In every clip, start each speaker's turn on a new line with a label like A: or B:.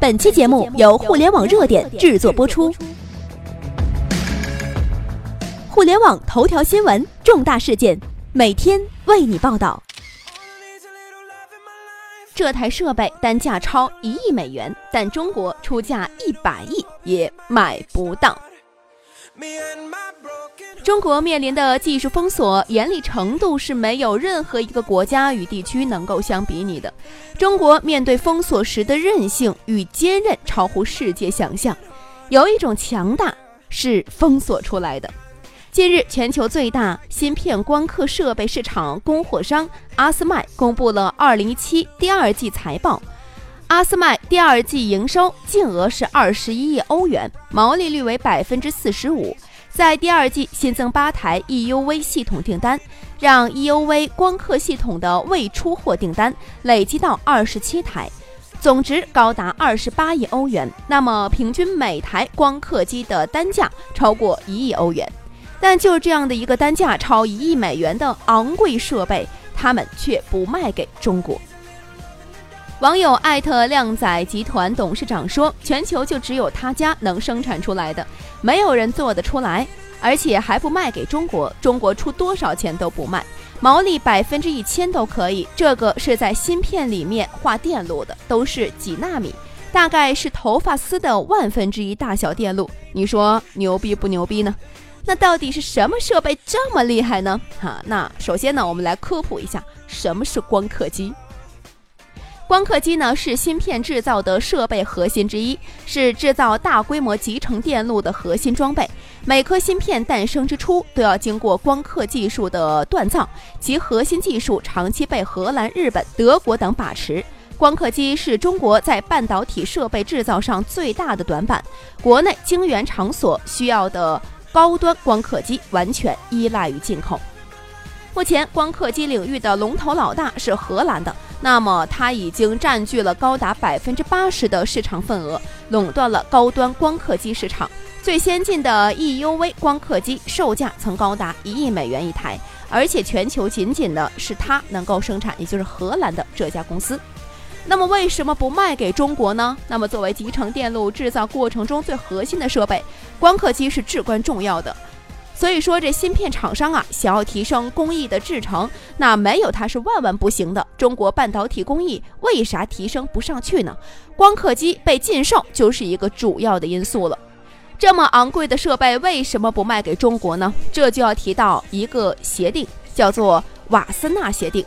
A: 本期节目由互联网热点制作播出。互联网头条新闻，重大事件，每天为你报道。这台设备单价超一亿美元，但中国出价一百亿也买不到。中国面临的技术封锁严厉程度是没有任何一个国家与地区能够相比拟的。中国面对封锁时的韧性与坚韧超乎世界想象。有一种强大是封锁出来的。近日，全球最大芯片光刻设备市场供货商阿斯麦公布了2017第二季财报。阿斯麦第二季营收净额是二十一亿欧元，毛利率为百分之四十五。在第二季新增八台 EUV 系统订单，让 EUV 光刻系统的未出货订单累积到二十七台，总值高达二十八亿欧元。那么平均每台光刻机的单价超过一亿欧元。但就这样的一个单价超一亿美元的昂贵设备，他们却不卖给中国。网友艾特靓仔集团董事长说：“全球就只有他家能生产出来的，没有人做得出来，而且还不卖给中国。中国出多少钱都不卖，毛利百分之一千都可以。这个是在芯片里面画电路的，都是几纳米，大概是头发丝的万分之一大小电路。你说牛逼不牛逼呢？那到底是什么设备这么厉害呢？哈，那首先呢，我们来科普一下什么是光刻机。”光刻机呢是芯片制造的设备核心之一，是制造大规模集成电路的核心装备。每颗芯片诞生之初都要经过光刻技术的锻造，其核心技术长期被荷兰、日本、德国等把持。光刻机是中国在半导体设备制造上最大的短板，国内晶圆场所需要的高端光刻机完全依赖于进口。目前，光刻机领域的龙头老大是荷兰的。那么，它已经占据了高达百分之八十的市场份额，垄断了高端光刻机市场。最先进的 EUV 光刻机售价曾高达一亿美元一台，而且全球仅仅的是它能够生产，也就是荷兰的这家公司。那么，为什么不卖给中国呢？那么，作为集成电路制造过程中最核心的设备，光刻机是至关重要的。所以说，这芯片厂商啊，想要提升工艺的制程，那没有它是万万不行的。中国半导体工艺为啥提升不上去呢？光刻机被禁售就是一个主要的因素了。这么昂贵的设备为什么不卖给中国呢？这就要提到一个协定，叫做瓦森纳协定。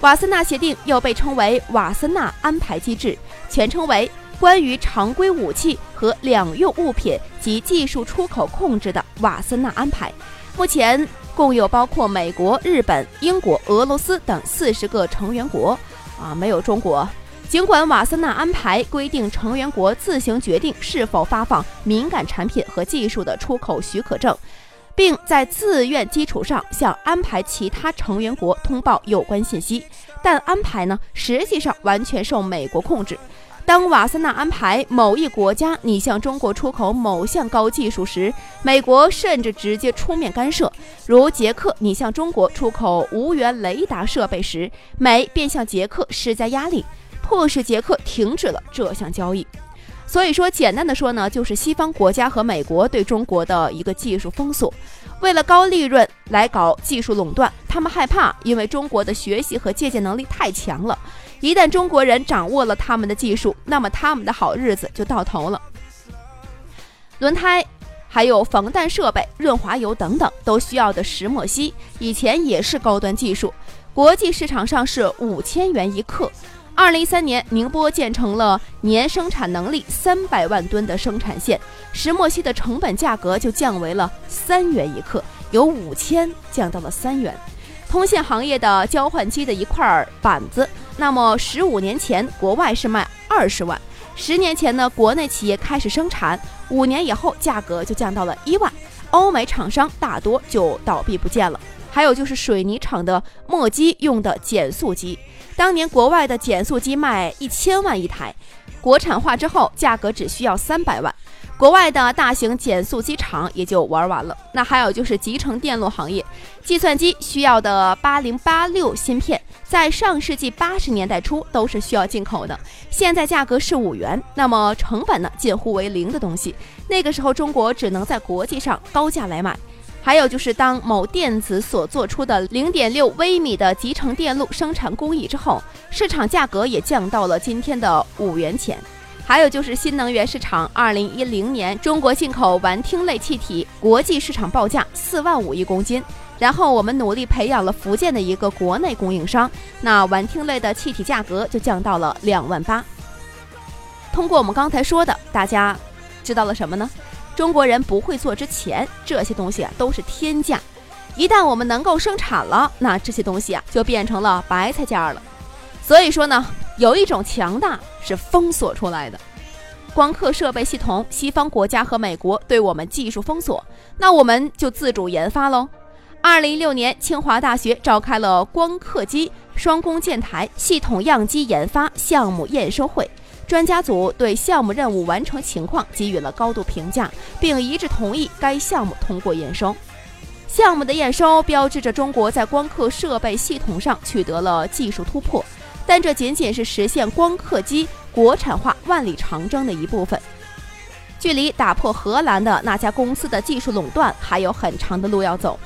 A: 瓦森纳协定又被称为瓦森纳安排机制，全称为。关于常规武器和两用物品及技术出口控制的瓦森纳安排，目前共有包括美国、日本、英国、俄罗斯等四十个成员国，啊，没有中国。尽管瓦森纳安排规定成员国自行决定是否发放敏感产品和技术的出口许可证，并在自愿基础上向安排其他成员国通报有关信息，但安排呢，实际上完全受美国控制。当瓦森纳安排某一国家拟向中国出口某项高技术时，美国甚至直接出面干涉。如捷克拟向中国出口无源雷达设备时，美便向捷克施加压力，迫使捷克停止了这项交易。所以说，简单的说呢，就是西方国家和美国对中国的一个技术封锁，为了高利润来搞技术垄断。他们害怕，因为中国的学习和借鉴能力太强了。一旦中国人掌握了他们的技术，那么他们的好日子就到头了。轮胎、还有防弹设备、润滑油等等都需要的石墨烯，以前也是高端技术，国际市场上是五千元一克。二零一三年，宁波建成了年生产能力三百万吨的生产线，石墨烯的成本价格就降为了三元一克，由五千降到了三元。通信行业的交换机的一块板子。那么十五年前，国外是卖二十万；十年前呢，国内企业开始生产，五年以后价格就降到了一万。欧美厂商大多就倒闭不见了。还有就是水泥厂的磨机用的减速机，当年国外的减速机卖一千万一台，国产化之后价格只需要三百万。国外的大型减速机厂也就玩完了。那还有就是集成电路行业，计算机需要的八零八六芯片，在上世纪八十年代初都是需要进口的，现在价格是五元，那么成本呢近乎为零的东西，那个时候中国只能在国际上高价来买。还有就是，当某电子所做出的零点六微米的集成电路生产工艺之后，市场价格也降到了今天的五元钱。还有就是新能源市场，二零一零年中国进口烷烃类气体，国际市场报价四万五一公斤。然后我们努力培养了福建的一个国内供应商，那烷烃类的气体价格就降到了两万八。通过我们刚才说的，大家知道了什么呢？中国人不会做之前，这些东西啊都是天价。一旦我们能够生产了，那这些东西啊就变成了白菜价了。所以说呢，有一种强大是封锁出来的。光刻设备系统，西方国家和美国对我们技术封锁，那我们就自主研发喽。二零一六年，清华大学召开了光刻机双工建台系统样机研发项目验收会。专家组对项目任务完成情况给予了高度评价，并一致同意该项目通过验收。项目的验收标志着中国在光刻设备系统上取得了技术突破，但这仅仅是实现光刻机国产化万里长征的一部分，距离打破荷兰的那家公司的技术垄断还有很长的路要走。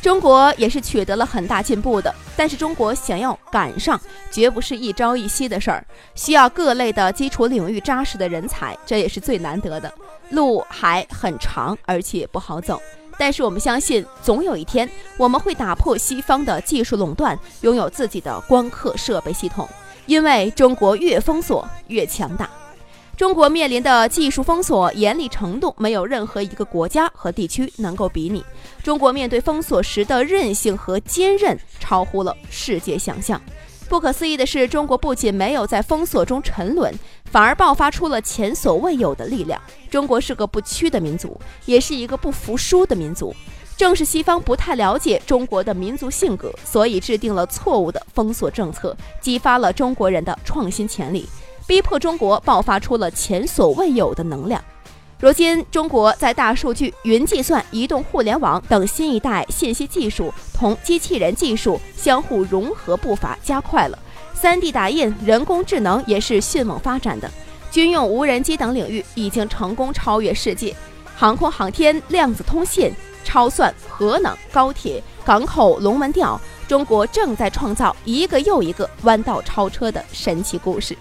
A: 中国也是取得了很大进步的，但是中国想要赶上，绝不是一朝一夕的事儿，需要各类的基础领域扎实的人才，这也是最难得的，路还很长，而且不好走。但是我们相信，总有一天我们会打破西方的技术垄断，拥有自己的光刻设备系统，因为中国越封锁越强大。中国面临的技术封锁严厉程度，没有任何一个国家和地区能够比拟。中国面对封锁时的韧性和坚韧，超乎了世界想象。不可思议的是，中国不仅没有在封锁中沉沦，反而爆发出了前所未有的力量。中国是个不屈的民族，也是一个不服输的民族。正是西方不太了解中国的民族性格，所以制定了错误的封锁政策，激发了中国人的创新潜力。逼迫中国爆发出了前所未有的能量。如今，中国在大数据、云计算、移动互联网等新一代信息技术同机器人技术相互融合步伐加快了，3D 打印、人工智能也是迅猛发展的，军用无人机等领域已经成功超越世界，航空航天、量子通信、超算、核能、高铁、港口、龙门吊，中国正在创造一个又一个弯道超车的神奇故事。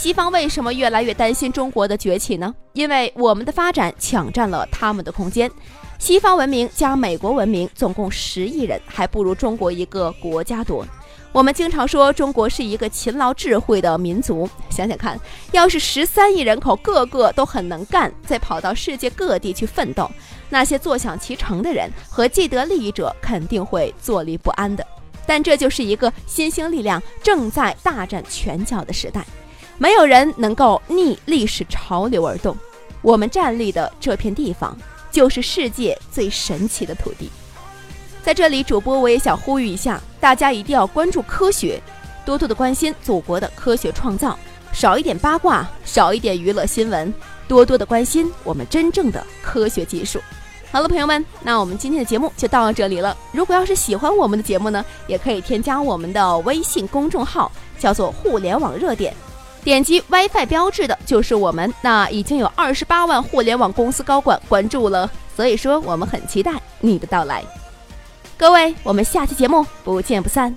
A: 西方为什么越来越担心中国的崛起呢？因为我们的发展抢占了他们的空间。西方文明加美国文明总共十亿人，还不如中国一个国家多。我们经常说中国是一个勤劳智慧的民族，想想看，要是十三亿人口个个都很能干，再跑到世界各地去奋斗，那些坐享其成的人和既得利益者肯定会坐立不安的。但这就是一个新兴力量正在大展拳脚的时代。没有人能够逆历史潮流而动，我们站立的这片地方就是世界最神奇的土地。在这里，主播我也想呼吁一下，大家一定要关注科学，多多的关心祖国的科学创造，少一点八卦，少一点娱乐新闻，多多的关心我们真正的科学技术。好了，朋友们，那我们今天的节目就到这里了。如果要是喜欢我们的节目呢，也可以添加我们的微信公众号，叫做“互联网热点”。点击 WiFi 标志的就是我们，那已经有二十八万互联网公司高管关注了，所以说我们很期待你的到来。各位，我们下期节目不见不散。